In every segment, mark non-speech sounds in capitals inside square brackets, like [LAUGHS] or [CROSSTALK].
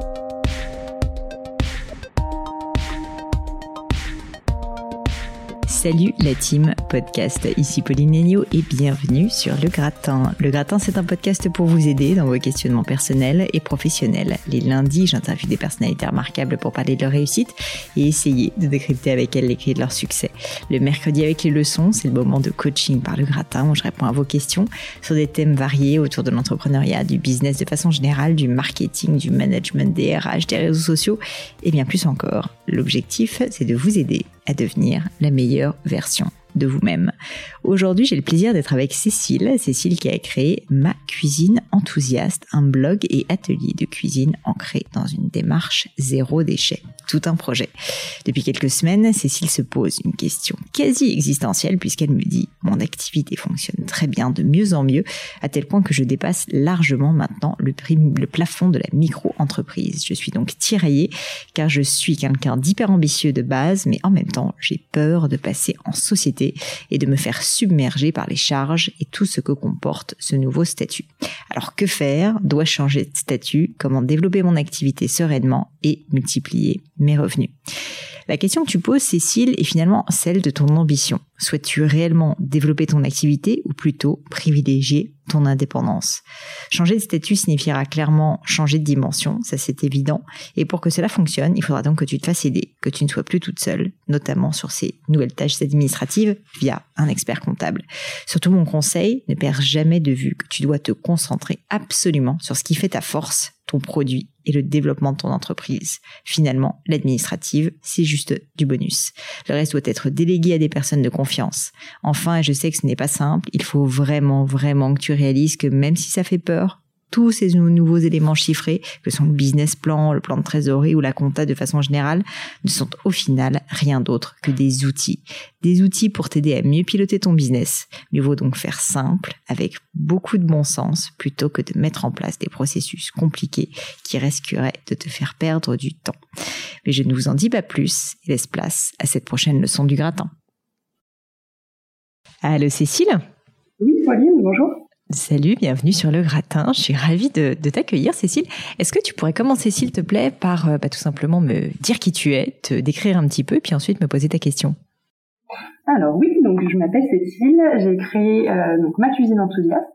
thank you Salut la team podcast, ici Pauline Negno et bienvenue sur Le Gratin. Le Gratin, c'est un podcast pour vous aider dans vos questionnements personnels et professionnels. Les lundis, j'interviewe des personnalités remarquables pour parler de leur réussite et essayer de décrypter avec elles les clés de leur succès. Le mercredi avec les leçons, c'est le moment de coaching par Le Gratin où je réponds à vos questions sur des thèmes variés autour de l'entrepreneuriat, du business de façon générale, du marketing, du management, des RH, des réseaux sociaux et bien plus encore. L'objectif, c'est de vous aider devenir la meilleure version de vous-même. Aujourd'hui, j'ai le plaisir d'être avec Cécile, Cécile qui a créé Ma Cuisine Enthousiaste, un blog et atelier de cuisine ancré dans une démarche zéro déchet. Tout un projet. Depuis quelques semaines, Cécile se pose une question quasi existentielle puisqu'elle me dit mon activité fonctionne très bien, de mieux en mieux, à tel point que je dépasse largement maintenant le, plafond de la micro-entreprise. Je suis donc tiraillée car je suis quelqu'un d'hyper ambitieux de base, mais en même temps, j'ai peur de passer en société et de me faire submerger par les charges et tout ce que comporte ce nouveau statut. Alors que faire? Dois-je changer de statut? Comment développer mon activité sereinement et multiplier mes revenus la question que tu poses, Cécile, est finalement celle de ton ambition. Souhaites-tu réellement développer ton activité ou plutôt privilégier ton indépendance? Changer de statut signifiera clairement changer de dimension, ça c'est évident. Et pour que cela fonctionne, il faudra donc que tu te fasses aider, que tu ne sois plus toute seule, notamment sur ces nouvelles tâches administratives via un expert comptable. Surtout mon conseil, ne perds jamais de vue que tu dois te concentrer absolument sur ce qui fait ta force ton produit et le développement de ton entreprise. Finalement, l'administrative, c'est juste du bonus. Le reste doit être délégué à des personnes de confiance. Enfin, je sais que ce n'est pas simple, il faut vraiment, vraiment que tu réalises que même si ça fait peur, tous ces nouveaux éléments chiffrés, que sont le business plan, le plan de trésorerie ou la compta de façon générale, ne sont au final rien d'autre que des outils. Des outils pour t'aider à mieux piloter ton business. Mieux vaut donc faire simple, avec beaucoup de bon sens, plutôt que de mettre en place des processus compliqués qui risqueraient de te faire perdre du temps. Mais je ne vous en dis pas plus et laisse place à cette prochaine leçon du gratin. Allô Cécile? Oui, Pauline, bonjour. Salut, bienvenue sur le gratin. Je suis ravie de, t'accueillir, Cécile. Est-ce que tu pourrais commencer, s'il te plaît, par euh, bah, tout simplement me dire qui tu es, te décrire un petit peu, puis ensuite me poser ta question Alors oui, donc je m'appelle Cécile. J'ai créé euh, donc ma cuisine enthousiaste.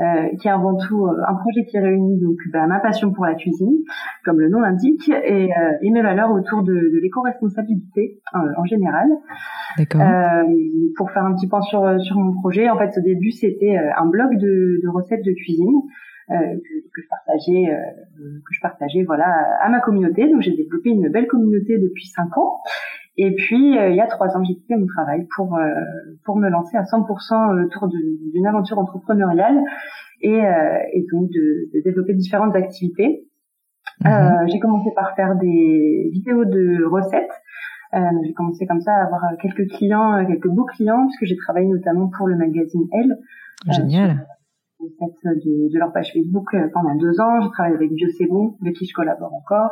Euh, qui est avant tout euh, un projet qui réunit donc bah, ma passion pour la cuisine, comme le nom l'indique, et, euh, et, mes valeurs autour de, de l'éco-responsabilité en général. D'accord. pour faire un petit point sur sur mon projet, en fait, au début, c'était un blog de, de, recettes de cuisine. Euh, que, que, je partageais que je partageais voilà à ma communauté donc j'ai développé une belle communauté depuis cinq ans et puis, euh, il y a trois ans, j'ai quitté mon travail pour euh, pour me lancer à 100% autour d'une aventure entrepreneuriale et, euh, et donc de, de, développer différentes activités. Mhm. j'ai commencé par faire des vidéos de recettes. j'ai commencé comme ça à avoir quelques clients, quelques beaux clients, puisque j'ai travaillé notamment pour le magazine Elle. Génial. De, de, leur page Facebook pendant deux ans. J'ai travaillé avec Bio avec qui je collabore encore.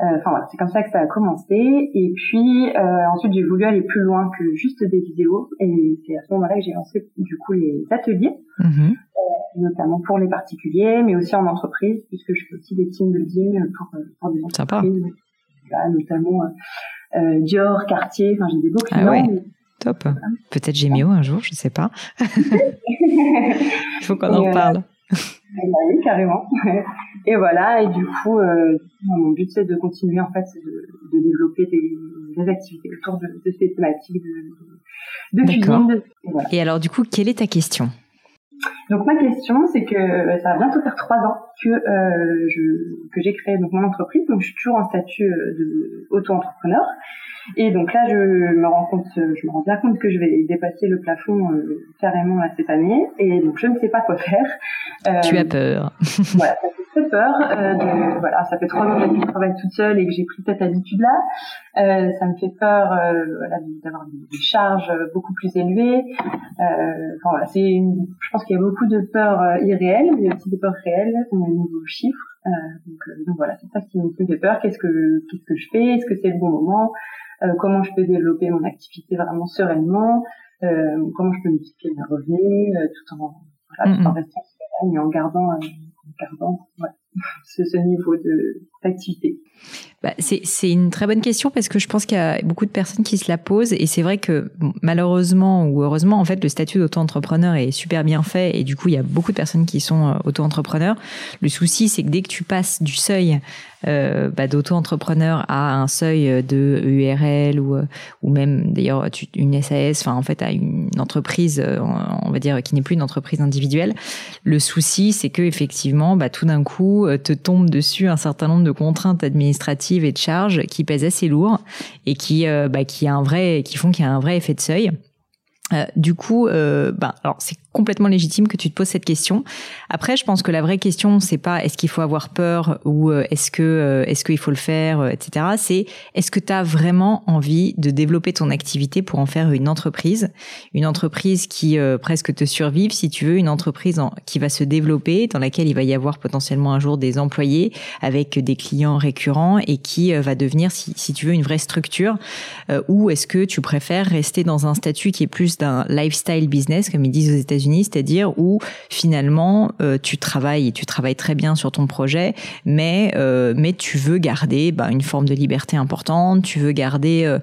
Euh, enfin voilà, c'est comme ça que ça a commencé. Et puis euh, ensuite j'ai voulu aller plus loin que juste des vidéos. Et c'est à ce moment-là que j'ai lancé du coup les ateliers, mm-hmm. euh, notamment pour les particuliers, mais aussi en entreprise, puisque je fais aussi des team building pour, pour des entreprises, Là, notamment Dior, Cartier. Enfin j'ai des beaux clients. Ah ouais. Top. Peut-être Gémio un jour, je sais pas. [LAUGHS] [LAUGHS] Il faut qu'on en parle. Eh ben oui, carrément. [LAUGHS] Et voilà, et du coup, euh, mon but c'est de continuer en fait de, de développer des, des, activités autour de, de ces thématiques de, de cuisine. Et, voilà. et alors du coup, quelle est ta question? Donc ma question, c'est que ça va bientôt faire trois ans que euh, je, que j'ai créé donc mon entreprise. Donc je suis toujours en statut euh, de auto-entrepreneur. Et donc là, je me rends compte, je me rends bien compte que je vais dépasser le plafond euh, carrément à cette année. Et donc je ne sais pas quoi faire. Euh, tu as peur. [LAUGHS] voilà, ça fait très peur. Euh, de, voilà, ça fait trois ans que je travaille toute seule et que j'ai pris cette habitude-là. Euh, ça me fait peur euh, voilà, d'avoir des, charges beaucoup plus élevées. Enfin, voilà, c'est je pense qu'il y a beaucoup de peurs irréelles, mais aussi des peurs réelles au niveau chiffres. donc, donc, voilà, c'est ça qui me fait peur. Qu'est-ce que qu'est-ce que je fais? Est-ce que c'est le bon moment? euh, comment je peux développer mon activité vraiment sereinement, euh, comment je peux multiplier mes revenus euh, tout en voilà, tout en restant sereine et en gardant, en gardant ouais, [LAUGHS] ce, ce, niveau de activité bah, c'est une très bonne question parce que je pense qu'il y a beaucoup de personnes qui se la posent et c'est vrai que malheureusement ou heureusement en fait le statut d'auto-entrepreneur est super bien fait et du coup il y a beaucoup de personnes qui sont euh, auto-entrepreneurs. Le souci c'est que dès que tu passes du seuil euh, bah, d'auto-entrepreneur à un seuil de URL ou, euh, ou même d'ailleurs une SAS, enfin en fait à une entreprise, on va dire qui n'est plus une entreprise individuelle. Le souci, c'est que effectivement, bah, tout d'un coup, te tombe dessus un certain nombre de contraintes administratives et de charges qui pèsent assez lourd et qui, bah, qui a un vrai, qui font qu'il y a un vrai effet de seuil. Euh, du coup, euh, ben, alors c'est complètement légitime que tu te poses cette question. Après, je pense que la vraie question, c'est pas est-ce qu'il faut avoir peur ou euh, est-ce que euh, est-ce qu'il faut le faire, etc. C'est est-ce que tu as vraiment envie de développer ton activité pour en faire une entreprise, une entreprise qui presque te survive, si tu veux, une entreprise qui va se développer, dans laquelle il va y avoir potentiellement un jour des employés avec des clients récurrents et qui va devenir, si, si tu veux, une vraie structure. ou est-ce que tu préfères rester dans un statut qui est plus d'un lifestyle business, comme ils disent aux États-Unis, c'est-à-dire où finalement euh, tu travailles tu travailles très bien sur ton projet, mais euh, tu veux garder bah, une forme de liberté importante, tu veux garder euh,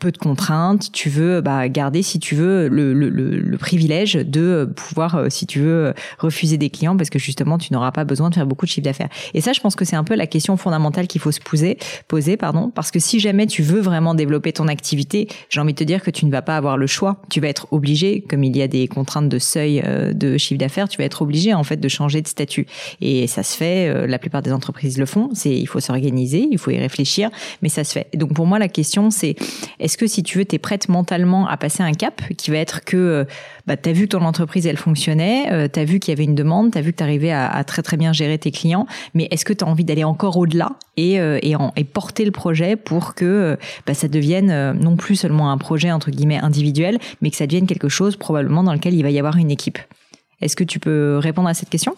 peu de contraintes, tu veux bah, garder, si tu veux, le, le, le, privilège de pouvoir, euh, si tu veux, refuser des clients parce que justement, tu n'auras pas besoin de faire beaucoup de chiffre d'affaires. Et ça, je pense que c'est un peu la question fondamentale qu'il faut se poser, poser, pardon, parce que si jamais tu veux vraiment développer ton activité, j'ai envie de te dire que tu ne vas pas avoir le choix. Tu vas être obligé, comme il y a des contraintes de seuil euh, de chiffre d'affaires, tu vas être obligé en fait de changer de statut. Et ça se fait, euh, la plupart des entreprises le font. C'est, il faut s'organiser, il faut y réfléchir, mais ça se fait. donc pour moi, la question c'est que si tu veux, tu es prête mentalement à passer un cap qui va être que euh, bah, tu as vu que ton entreprise, elle fonctionnait, euh, tu as vu qu'il y avait une demande, tu as vu que tu arrivais à, très très bien gérer tes clients, mais est-ce que tu as envie d'aller encore au-delà et, euh, et, et, porter le projet pour que bah, ça devienne non plus seulement un projet entre guillemets individuel, mais que ça devienne quelque chose probablement dans lequel il va y avoir une équipe? Est-ce que tu peux répondre à cette question?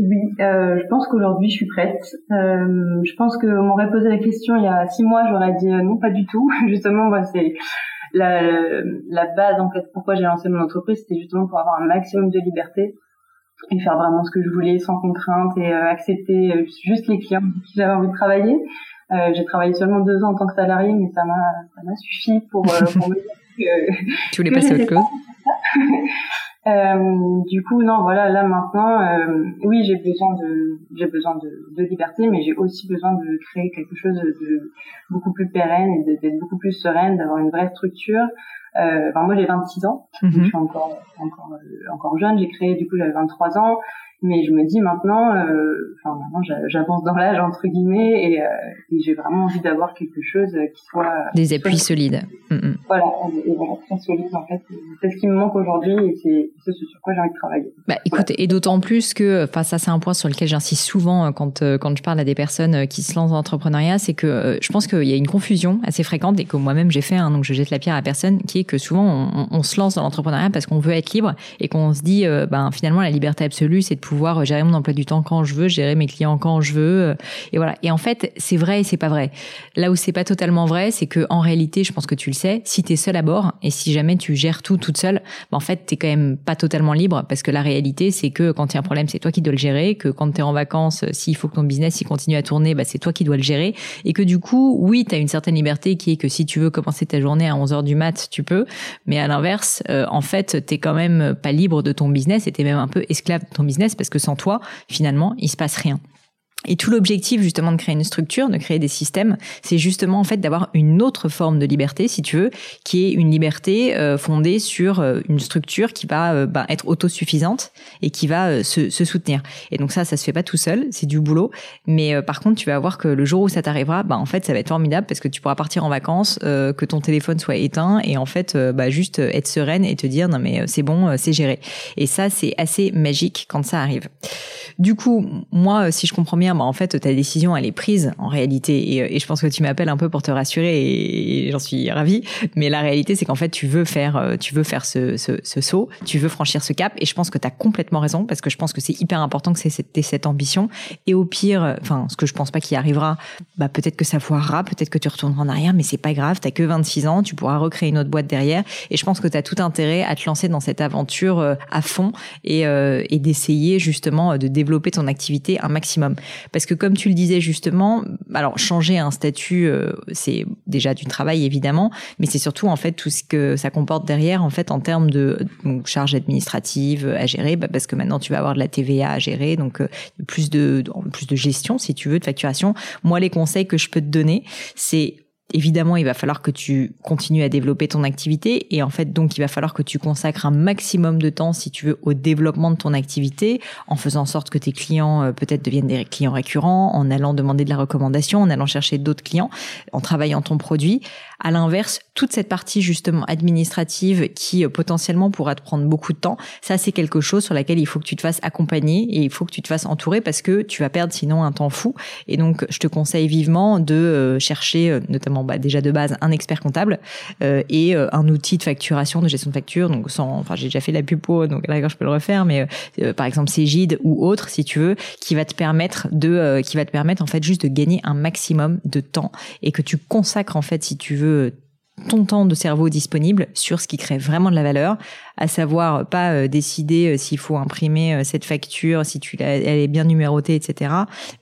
Oui, euh, je pense qu'aujourd'hui je suis prête. Euh, je pense qu'on m'aurait posé la question il y a six mois, j'aurais dit euh, non, pas du tout. [LAUGHS] justement, moi, c'est la, la base en fait. Pourquoi j'ai lancé mon entreprise, c'était justement pour avoir un maximum de liberté et faire vraiment ce que je voulais sans contrainte et euh, accepter euh, juste les clients qui j'avais envie de travailler. j'ai travaillé seulement deux ans en tant que salarié, mais ça m'a ça m'a suffi pour, pour me dire que tu voulais passer à autre chose? [LAUGHS] Euh, du coup, non, voilà, là maintenant, euh, oui, j'ai besoin de, j'ai besoin de, de liberté, mais j'ai aussi besoin de créer quelque chose de beaucoup plus pérenne et d'être beaucoup plus sereine, d'avoir une vraie structure. Euh, enfin, moi, j'ai 26 ans, mhm. je suis encore, encore, encore jeune. J'ai créé, du coup, j'avais 23 ans. Mais je me dis maintenant, euh, enfin maintenant j'avance dans l'âge entre guillemets et, euh, et j'ai vraiment envie d'avoir quelque chose qui soit des appuis solides. Mm, mm. Voilà, et, voilà, très solide en fait. C'est ce qui me manque aujourd'hui et c'est ce sur quoi j'ai envie de travailler. Bah écoute, et d'autant plus que, enfin ça c'est un point sur lequel j'insiste souvent euh, quand quand je parle à des personnes qui se lancent dans l'entrepreneuriat, c'est que je pense qu'il y a une confusion assez fréquente et que moi-même j'ai fait, hein, donc je jette la pierre à personne, qui que souvent on, se lance dans l'entrepreneuriat parce qu'on veut être libre et qu'on se dit, ben finalement la liberté absolue c'est de pouvoir gérer mon emploi du temps quand je veux, gérer mes clients quand je veux, euh, et voilà. Et en fait, c'est vrai et c'est pas vrai. Là où c'est pas totalement vrai, c'est que en réalité, je pense que tu le sais, si tu es seul à bord et si jamais tu gères tout toute seule, bah en fait, t'es quand même pas totalement libre parce que la réalité, c'est que quand il y a un problème, c'est toi qui dois le gérer, que quand tu es en vacances, s'il faut que ton business il continue à tourner, bah c'est toi qui dois le gérer et que du coup, oui, tu as une certaine liberté qui est que si tu veux commencer ta journée à 11h du mat, tu mais à l'inverse, euh, en fait, t'es quand même pas libre de ton business et t'es même un peu esclave de ton business parce que sans toi, finalement, il se passe rien. Et tout l'objectif justement de créer une structure, de créer des systèmes, c'est justement en fait d'avoir une autre forme de liberté, si tu veux, qui est une liberté euh, fondée sur euh, une structure qui va euh, bah, être autosuffisante et qui va se, se, soutenir. Et donc ça, ça se fait pas tout seul, c'est du boulot. Mais par contre, tu vas voir que le jour où ça t'arrivera, bah en fait, ça va être formidable parce que tu pourras partir en vacances, que ton téléphone soit éteint et en fait, bah, juste être sereine et te dire non mais c'est bon, c'est géré. Et ça, c'est assez magique quand ça arrive. Du coup, moi, si je comprends bien bah, en fait, ta décision, elle est prise en réalité. Et, euh, je pense que tu m'appelles un peu pour te rassurer et, j'en suis ravie. Mais la réalité, c'est qu'en fait, tu veux faire, euh, tu veux faire ce, saut, tu veux franchir ce cap. Et je pense que tu as complètement raison parce que je pense que c'est hyper important que c'est cette, cette ambition. Et au pire, enfin, ce que je pense pas qu'il arrivera, bah, peut-être que ça foirera, peut-être que tu retourneras en arrière, mais c'est pas grave. T'as que 26 ans, tu pourras recréer une autre boîte derrière. Et je pense que tu as tout intérêt à te lancer dans cette aventure euh, à fond et, et d'essayer justement de développer ton activité un maximum. Parce que comme tu le disais justement, alors changer un statut, euh, c'est déjà du travail évidemment, mais c'est surtout en fait tout ce que ça comporte derrière en fait en termes de charges administratives à gérer, bah, parce que maintenant tu vas avoir de la TVA à gérer, donc euh, plus de plus de gestion si tu veux de facturation. Moi, les conseils que je peux te donner, c'est évidemment, il va falloir que tu continues à développer ton activité et en fait, donc, il va falloir que tu consacres un maximum de temps, si tu veux, au développement de ton activité, en faisant en sorte que tes clients euh, peut-être deviennent des clients récurrents, en allant demander de la recommandation, en allant chercher d'autres clients, en travaillant ton produit. À l'inverse, toute cette partie justement administrative qui euh, potentiellement pourra te prendre beaucoup de temps, ça c'est quelque chose sur laquelle il faut que tu te fasses accompagner et il faut que tu te fasses entourer parce que tu vas perdre sinon un temps fou. Et donc, je te conseille vivement de euh, chercher notamment bah, déjà de base un expert comptable euh, et euh, un outil de facturation, de gestion de facture. Donc sans, enfin j'ai déjà fait la pupo, donc là je peux le refaire, mais euh, par exemple Cégide ou autre si tu veux, qui va te permettre de, qui va te permettre en fait juste de gagner un maximum de temps et que tu consacres en fait si tu veux 그 ton temps de cerveau disponible sur ce qui crée vraiment de la valeur à savoir pas euh, décider euh, s'il faut imprimer euh, cette facture, si tu elle est bien numérotée, etc.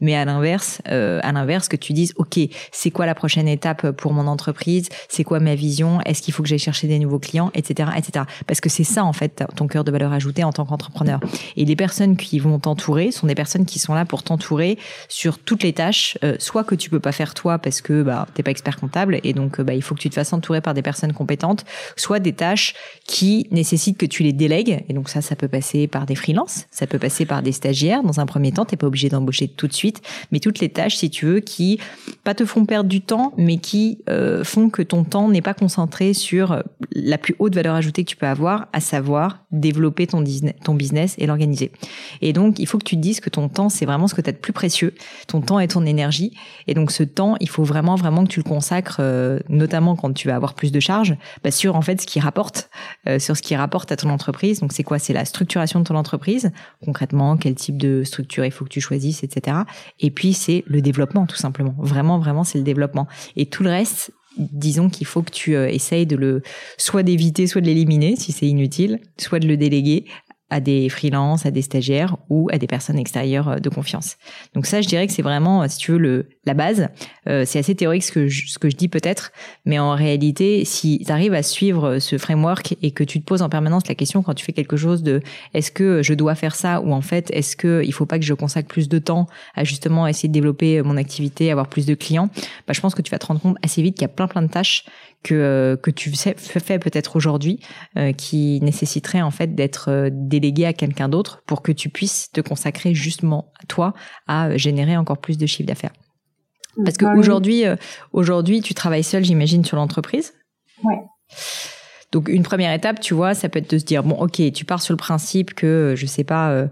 Mais à l'inverse, à l'inverse, que tu dises, ok, c'est quoi la prochaine étape pour mon entreprise? C'est quoi ma vision? Est-ce qu'il faut que j'aille chercher des nouveaux clients, etc., etc. Parce que c'est ça en fait ton cœur de valeur ajoutée en tant qu'entrepreneur. Et les personnes qui vont t'entourer sont des personnes qui sont là pour t'entourer sur toutes les tâches, soit que tu peux pas faire toi parce que bah t'es pas expert comptable et donc bah il faut que tu te fasses entourer par des personnes compétentes, soit des tâches qui nécessitent que tu les délègues. Et donc ça, ça peut passer par des freelances, ça peut passer par des stagiaires. Dans un premier temps, t'es pas obligé d'embaucher tout de suite, mais toutes les tâches, si tu veux, qui pas te font perdre du temps, mais qui euh, font que ton temps n'est pas concentré sur la plus haute valeur ajoutée que tu peux avoir, à savoir développer ton, business et l'organiser. Et donc, il faut que tu te dises que ton temps, c'est vraiment ce que tu as de plus précieux. Ton temps et ton énergie. Et donc, ce temps, il faut vraiment, vraiment que tu le consacres, euh, notamment quand tu vas avoir plus de charges, bah, sur en fait ce qui rapporte, euh, sur ce qui rapporte à ton entreprise. Donc c'est quoi? C'est la structuration de ton entreprise, concrètement, quel type de structure il faut que tu choisisses, etc. Et puis c'est le développement, tout simplement. Vraiment, vraiment, c'est le développement. Et tout le reste, disons qu'il faut que tu euh, essayes de le soit d'éviter, soit de l'éliminer si c'est inutile, soit de le déléguer à des freelances, à des stagiaires ou à des personnes extérieures euh, de confiance. Donc ça, je dirais que c'est vraiment, euh, si tu veux, le, la base. Euh, c'est assez théorique ce que je, ce que je dis peut-être, mais en réalité, si tu arrives à suivre ce framework et que tu te poses en permanence la question quand tu fais quelque chose de est-ce que je dois faire ça ou en fait est-ce que il faut pas que je consacre plus de temps à justement essayer de développer mon activité, avoir plus de clients, bah, je pense que tu vas te rendre compte assez vite qu'il y a plein plein de tâches que euh, que tu fais peut-être aujourd'hui euh, qui nécessiterait en fait d'être euh, délégué à quelqu'un d'autre pour que tu puisses te consacrer justement toi à générer encore plus de chiffre d'affaires. Parce qu'aujourd'hui, aujourd'hui, tu travailles seul, j'imagine, sur l'entreprise. Ouais. Donc une première étape, tu vois, ça peut être de se dire bon, ok, tu pars sur le principe que je sais pas euh,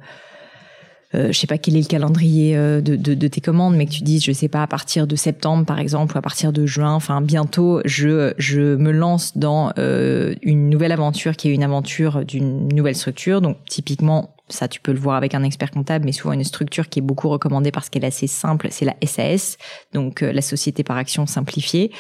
je sais pas quel est le calendrier euh, de, tes commandes, mais que tu dises, je sais pas, à partir de septembre par exemple, ou à partir de juin, enfin bientôt, je, je me lance dans euh, une nouvelle aventure qui est une aventure d'une nouvelle structure. Donc typiquement, ça tu peux le voir avec un expert comptable, mais souvent une structure qui est beaucoup recommandée parce qu'elle est assez simple, c'est la SAS, donc euh, la société par action simplifiée.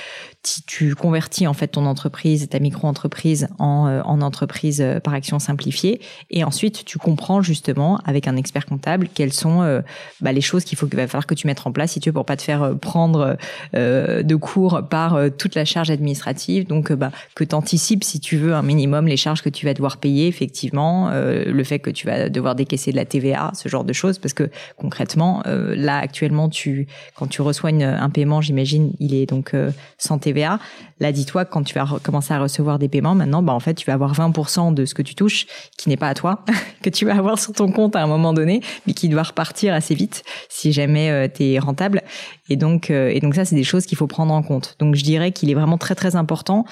Si tu convertis en fait ton entreprise, ta micro-entreprise en, euh, en entreprise euh, par action simplifiée, et ensuite tu comprends justement avec un expert comptable quelles sont bah, les choses qu'il va falloir que tu mettes en place si tu veux pour pas te faire prendre de cours par toute la charge administrative. Donc bah, que tu anticipes si tu veux un minimum les charges que tu vas devoir payer effectivement, le fait que tu vas devoir décaisser de la TVA, ce genre de choses, parce que concrètement, euh, là actuellement, tu quand tu reçois un paiement, j'imagine, il est donc euh, sans TVA. Là, dis-toi quand tu vas commencer à recevoir des paiements, maintenant, bah en fait, tu vas avoir 20% de ce que tu touches qui n'est pas à toi, [LAUGHS] que tu vas avoir sur ton compte à un moment donné, mais qui doit repartir assez vite si jamais euh, tu es rentable. Et donc, et donc ça, c'est des choses qu'il faut prendre en compte. Donc, je dirais qu'il est vraiment très très important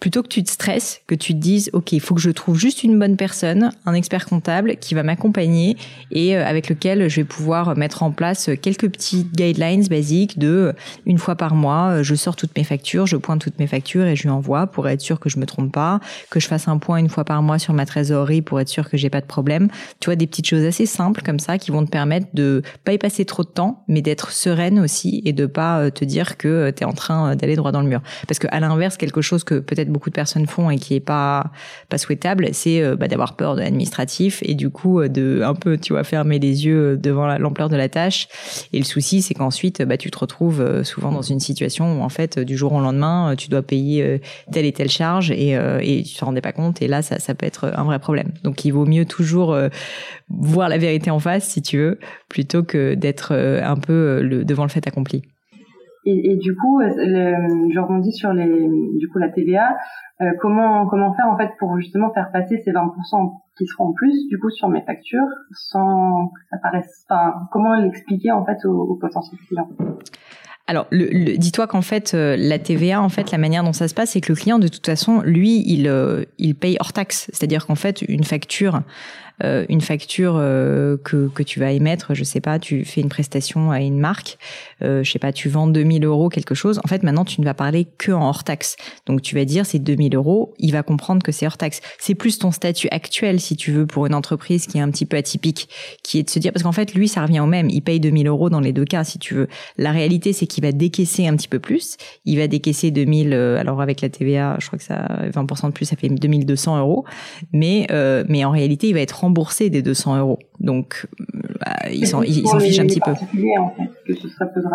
plutôt que tu te stresses, que tu te dises, OK, il faut que je trouve juste une bonne personne, un expert comptable qui va m'accompagner et euh, avec lequel je vais pouvoir mettre en place quelques petits guidelines basiques de euh, une fois par mois, euh, je sors toutes mes factures, je pointe toutes mes factures et je lui envoie pour être sûr que je me trompe pas, que je fasse un point une fois par mois sur ma trésorerie pour être sûr que j'ai pas de problème. Tu vois, des petites choses assez simples comme ça qui vont te permettre de pas y passer trop de temps, mais d'être sereine aussi et de pas te dire que tu es en train d'aller droit dans le mur. Parce que à l'inverse, quelque chose que peut-être beaucoup de personnes font et qui est pas pas souhaitable, c'est euh, bah, d'avoir peur de l'administratif et du coup euh, de un peu tu vois fermer les yeux devant l'ampleur de la tâche. Et le souci c'est qu'ensuite bah tu te retrouves souvent dans une situation où en fait du jour au lendemain tu dois payer telle et telle charge et et tu te rendais pas compte et là ça ça peut être un vrai problème. Donc il vaut mieux toujours voir la vérité en face si tu veux plutôt que d'être un peu devant le fait accompli. Et, du coup, euh, je rebondis sur du coup la TVA. Euh, comment faire en fait pour justement faire passer ces 20% qui seront plus du coup sur mes factures sans que ça paraisse. Comment l'expliquer en fait aux, potentiels clients? Alors, dis-toi qu'en fait, euh, la TVA, en fait, la manière dont ça se passe, c'est que le client, de toute façon, lui, il, il paye hors taxe. C'est-à-dire qu'en fait, une facture, euh, une facture euh, que, que tu vas émettre, je sais pas, tu fais une prestation à une marque, euh, je sais pas, tu vends 2000 euros quelque chose, en fait maintenant tu ne vas parler que en hors taxe. Donc tu vas dire c'est 2000 euros, il va comprendre que c'est hors taxe. C'est plus ton statut actuel si tu veux pour une entreprise qui est un petit peu atypique, qui est de se dire, parce qu'en fait lui ça revient au même, il paye 2000 euros dans les deux cas si tu veux. La réalité c'est qu'il va décaisser un petit peu plus, il va décaisser 2000, alors avec la TVA je crois que ça 20% de plus ça fait 2200 euros, mais, mais en réalité il va être remboursé des 200 euros. Donc, bah, ils s'en fichent un petit peu.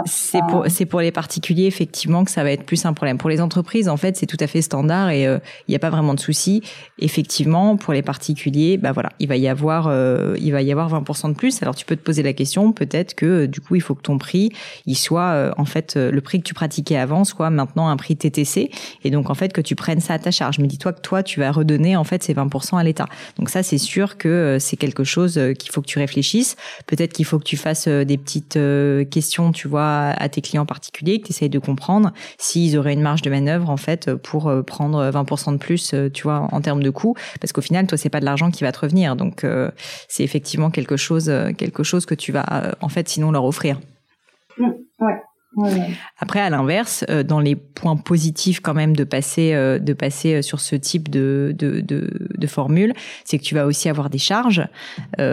C'est pour, c'est pour les particuliers, effectivement, que ça va être plus un problème. Pour les entreprises, en fait, c'est tout à fait standard et euh, il n'y a pas vraiment de souci. Effectivement, pour les particuliers, bah voilà, il va y avoir, euh, il va y avoir 20% de plus. Alors, tu peux te poser la question, peut-être que, du coup, il faut que ton prix, il soit, euh, en fait, le prix que tu pratiquais avant soit maintenant un prix TTC. Et donc, en fait, que tu prennes ça à ta charge. Mais dis-toi que toi, tu vas redonner, en fait, ces 20% à l'État. Donc ça, c'est sûr que c'est quelque chose qu'il faut que tu réfléchisses. Peut-être qu'il faut que tu fasses des petites questions, tu vois, à tes clients particuliers, que tu essayes de comprendre s'ils auraient une marge de manœuvre en fait pour euh, prendre 20% de plus, euh, tu vois, en termes de coûts, parce qu'au final, toi, c'est pas de l'argent qui va te revenir, donc euh, c'est effectivement quelque chose, quelque chose que tu vas en fait sinon leur offrir. Mmh, ouais. Après, à l'inverse, euh, dans les points positifs quand même de passer, euh, de passer euh, sur ce type de, de, de, formule, c'est que tu vas aussi avoir des charges,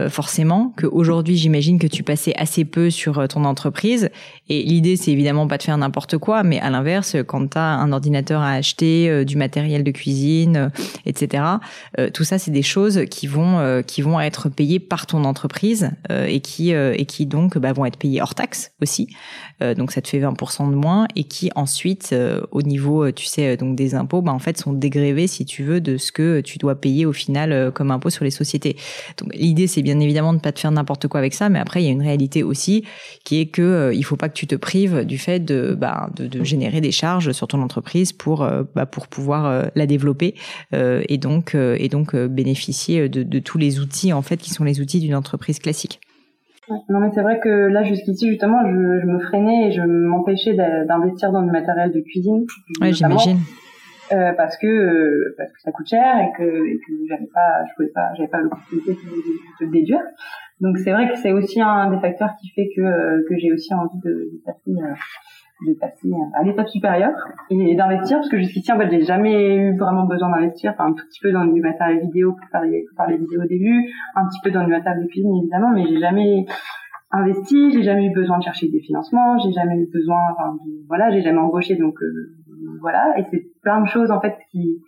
forcément, que aujourd'hui j'imagine que tu passais assez peu sur ton entreprise. Et l'idée, c'est évidemment pas de faire n'importe quoi, mais à l'inverse, quand tu as un ordinateur à acheter, du matériel de cuisine, etc., tout ça, c'est des choses qui vont, qui vont être payées par ton entreprise et qui, et qui donc bah, vont être payées hors taxe aussi. donc ça te fait 20% de moins et qui ensuite, euh, au niveau, euh, tu sais, euh, donc des impôts, bah, en fait, sont dégrévés, si tu veux, de ce que tu dois payer au final comme impôt sur les sociétés. Donc l'idée, c'est bien évidemment de pas te faire n'importe quoi avec ça, mais après, il y a une réalité aussi qui est que il faut pas que tu te prives du fait de, bah, de, de, générer des charges sur ton entreprise pour, bah, pour pouvoir la développer et donc, et donc bénéficier de, de tous les outils en fait qui sont les outils d'une entreprise classique. Non, mais c'est vrai que là, jusqu'ici, justement, je, je, me freinais et je m'empêchais d'investir dans du matériel de cuisine. Oui, j'imagine. Euh, parce que euh, parce que ça coûte cher et que, et que j'avais pas, je pouvais pas, j'avais pas l'opportunité de, de, déduire. Donc c'est vrai que c'est aussi un des facteurs qui fait que euh, que j'ai aussi envie de, de passer euh, de passer à l'étape supérieure et d'investir parce que jusqu'ici en fait j'ai jamais eu vraiment besoin d'investir. Enfin un tout petit peu dans du matériel vidéo pour faire les, pour faire les vidéos au début un petit peu dans du matériel de cuisine évidemment mais j'ai jamais investi j'ai jamais eu besoin de chercher des financements j'ai jamais eu besoin enfin, voilà j'ai jamais embauché donc euh, voilà. Et c'est plein de choses en fait qui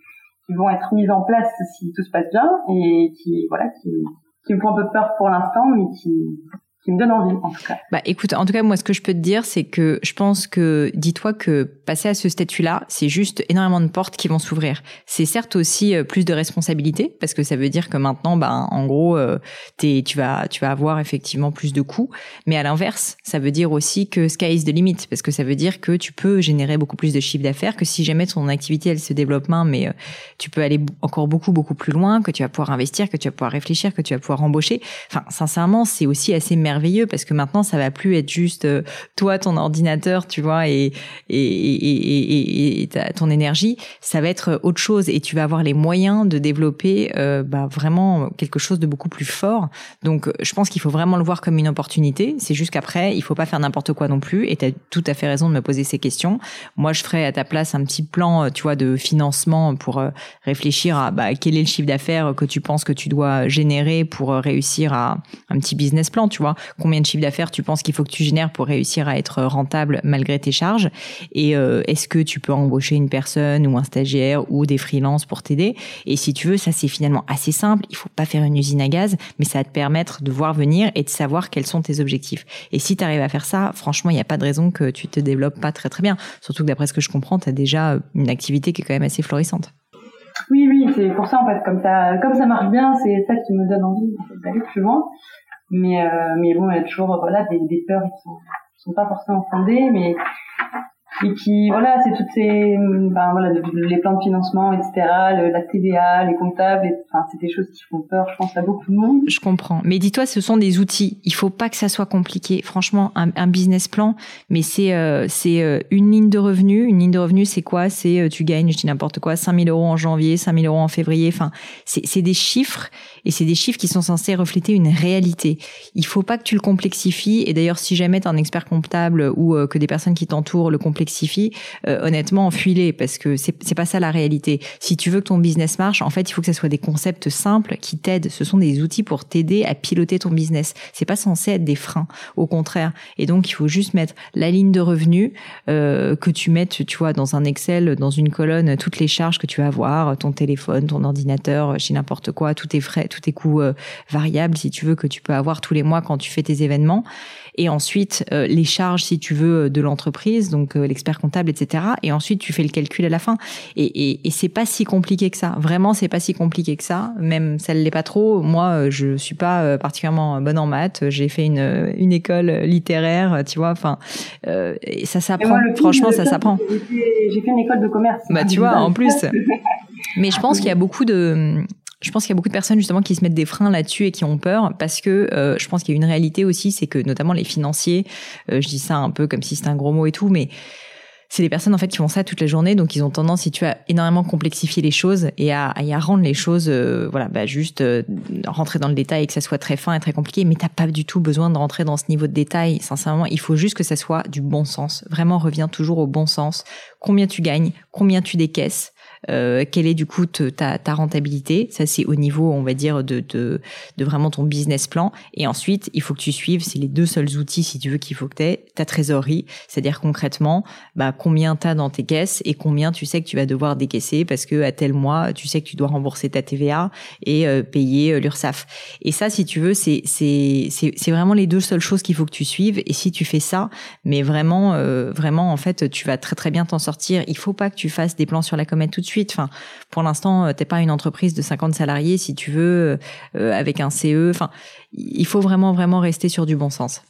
qui vont être mises en place si tout se passe bien et qui voilà qui qui me font un peu peur pour l'instant mais qui qui me donne envie, en tout cas. Bah, écoute, en tout cas, moi, ce que je peux te dire, c'est que je pense que, dis-toi que passer à ce statut-là, c'est juste énormément de portes qui vont s'ouvrir. C'est certes aussi euh, plus de responsabilités, parce que ça veut dire que maintenant, bah, en gros, euh, es, tu vas, tu vas avoir effectivement plus de coûts. Mais à l'inverse, ça veut dire aussi que sky is the limit, parce que ça veut dire que tu peux générer beaucoup plus de chiffre d'affaires, que si jamais ton activité, elle se développe, mais euh, tu peux aller encore beaucoup, beaucoup plus loin, que tu vas pouvoir investir, que tu vas pouvoir réfléchir, que tu vas pouvoir embaucher. Enfin, sincèrement, c'est aussi assez merveilleux merveilleux parce que maintenant ça va plus être juste euh, toi ton ordinateur tu vois et et, et, ton énergie. Ça va être autre chose et tu vas avoir les moyens de développer euh, bah, vraiment quelque chose de beaucoup plus fort. Donc je pense qu'il faut vraiment le voir comme une opportunité. C'est juste qu'après il faut pas faire n'importe quoi non plus et tu as tout à fait raison de me poser ces questions. Moi je ferai à ta place un petit plan tu vois de financement pour euh, réfléchir à bah, quel est le chiffre d'affaires que tu penses que tu dois générer pour réussir à un petit business plan tu vois combien de chiffre d'affaires tu penses qu'il faut que tu génères pour réussir à être rentable malgré tes charges et est-ce que tu peux embaucher une personne ou un stagiaire ou des freelances pour t'aider? Et si tu veux ça c'est finalement assez simple. Il faut pas faire une usine à gaz mais ça va te permettre de voir venir et de savoir quels sont tes objectifs. Et si tu arrives à faire ça franchement il n'y a pas de raison que tu te développes pas très très bien. Surtout que d'après ce que je comprends tu as déjà une activité qui est quand même assez florissante. Oui, oui, c'est pour ça en fait, comme ça, comme ça marche bien, c'est ça qui me donne envie d'aller plus loin. Mais, euh, mais bon, il y a toujours voilà des, des peurs qui sont, qui sont pas forcément fondées, mais et qui voilà c'est toutes ces ben voilà les plans de financement etc la TVA les comptables enfin c'est des choses qui font peur je pense à beaucoup de monde. Je comprends. Mais dis-toi ce sont des outils. Il faut pas que ça soit compliqué. Franchement un, business plan mais c'est euh, c'est euh, une ligne de revenus une ligne de revenus c'est quoi? C'est euh, tu gagnes je dis n'importe quoi 5000 euros en janvier 5000 euros en février. Enfin c'est c'est des chiffres et c'est des chiffres qui sont censés refléter une réalité. Il faut pas que tu le complexifies. Et d'ailleurs si jamais tu un expert comptable ou que des personnes qui t'entourent le complexifient euh, honnêtement, enfuis-les parce que c'est pas ça la réalité. Si tu veux que ton business marche, en fait, il faut que ce soit des concepts simples qui t'aident. Ce sont des outils pour t'aider à piloter ton business. C'est pas censé être des freins, au contraire. Et donc, il faut juste mettre la ligne de revenus euh, que tu mettes, tu vois, dans un Excel, dans une colonne, toutes les charges que tu vas avoir, ton téléphone, ton ordinateur, chez n'importe quoi, tous tes frais, tous tes coûts euh, variables, si tu veux, que tu peux avoir tous les mois quand tu fais tes événements et ensuite les charges si tu veux de l'entreprise, donc euh, l'expert comptable, etc. Et ensuite tu fais le calcul à la fin. Et, et, et c'est pas si compliqué que ça. Vraiment, c'est pas si compliqué que ça. Même ça l'est pas trop. Moi, euh, je suis pas particulièrement bonne en maths. J'ai fait une, une école littéraire, tu vois. Enfin, euh, ça s'apprend. Franchement, ça s'apprend. J'ai fait une école de commerce. Bah tu vois, en [LAUGHS] plus. Mais je pense qu'il y a beaucoup de je pense qu'il y a beaucoup de personnes justement qui se mettent des freins là-dessus et qui ont peur parce que euh, je pense qu'il y a une réalité aussi, c'est que notamment les financiers, euh, je dis ça un peu comme si c'était un gros mot et tout, mais c'est les personnes en fait qui font ça toute la journée, donc ils ont tendance, si tu as énormément complexifié les choses et à, à, rendre les choses, euh, voilà, bah juste rentrer dans le détail et que ça soit très fin et très compliqué, mais t'as pas du tout besoin de rentrer dans ce niveau de détail. Sincèrement, il faut juste que ça soit du bon sens. Vraiment, reviens toujours au bon sens. Combien tu gagnes, combien tu décaisses, euh, quelle est du coup ta, ta rentabilité? Ça, c'est au niveau, on va dire, de, de, de, vraiment ton business plan. Et ensuite, il faut que tu suives, c'est les deux seuls outils, si tu veux, qu'il faut que tu aies, ta trésorerie, c'est-à-dire concrètement, bah, combien tu as dans tes caisses et combien tu sais que tu vas devoir décaisser parce que à tel mois, tu sais que tu dois rembourser ta TVA et euh, payer euh, l'URSSAF. Et ça, si tu veux, c'est c'est vraiment les deux seules choses qu'il faut que tu suives. Et si tu fais ça, mais vraiment, euh, vraiment, en fait, tu vas très très bien t'en sortir. Il faut pas que tu fasses des plans sur la comète tout de suite Enfin, pour l'instant, euh, t'es pas une entreprise de 50 salariés, si tu veux, euh, avec un CE. Enfin, il faut vraiment, vraiment rester sur du bon sens.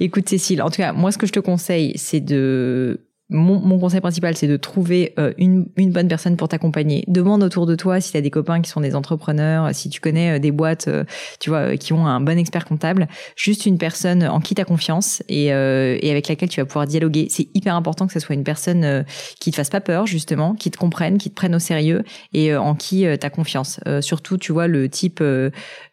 Écoute, Cécile, en tout cas, moi, ce que je te conseille, c'est de mon, mon, conseil principal, c'est de trouver euh, une, une, bonne personne pour t'accompagner. Demande autour de toi si tu as des copains qui sont des entrepreneurs, si tu connais euh, des boîtes, euh, tu vois, qui ont un bon expert comptable. Juste une personne en qui tu as confiance et, et, avec laquelle tu vas pouvoir dialoguer. C'est hyper important que ce soit une personne qui te fasse pas peur, justement, qui te comprenne, qui te prenne au sérieux et en qui tu as confiance. surtout, tu vois, le type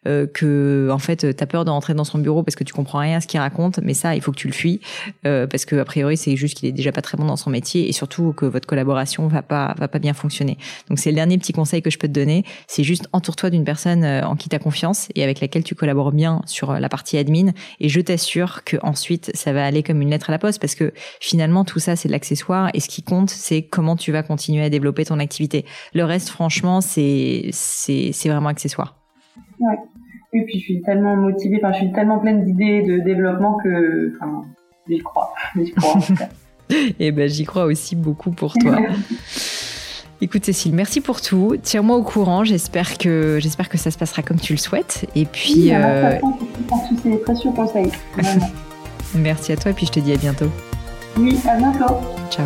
que, en fait, tu as peur de rentrer dans son bureau parce que tu comprends rien à ce qu'il raconte, mais ça, il faut que tu le fuis parce que a priori, c'est juste qu'il est déjà pas très bon dans son métier et surtout que votre collaboration va pas va pas bien fonctionner. Donc c'est le dernier petit conseil que je peux te donner, c'est juste entoure-toi d'une personne euh, en qui tu as confiance et avec laquelle tu collabores bien sur euh, la partie admin et je t'assure que ensuite ça va aller comme une lettre à la poste parce que finalement tout ça c'est de l'accessoire et ce qui compte c'est comment tu vas continuer à développer ton activité. Le reste franchement c'est c'est c'est vraiment accessoire. Ouais. Et puis je suis tellement motivée, enfin je suis tellement pleine d'idées de développement que enfin j'y crois, [LAUGHS] j'y crois. Et [LAUGHS] eh ben j'y crois aussi beaucoup pour toi. [LAUGHS] Écoute Cécile, merci pour tout. Tiens-moi au courant. J'espère que j'espère que ça se passera comme tu le souhaites. Et puis. Oui, euh... tous ces précieux conseils. merci à toi et puis je te dis à bientôt. Oui, à bientôt. Ciao.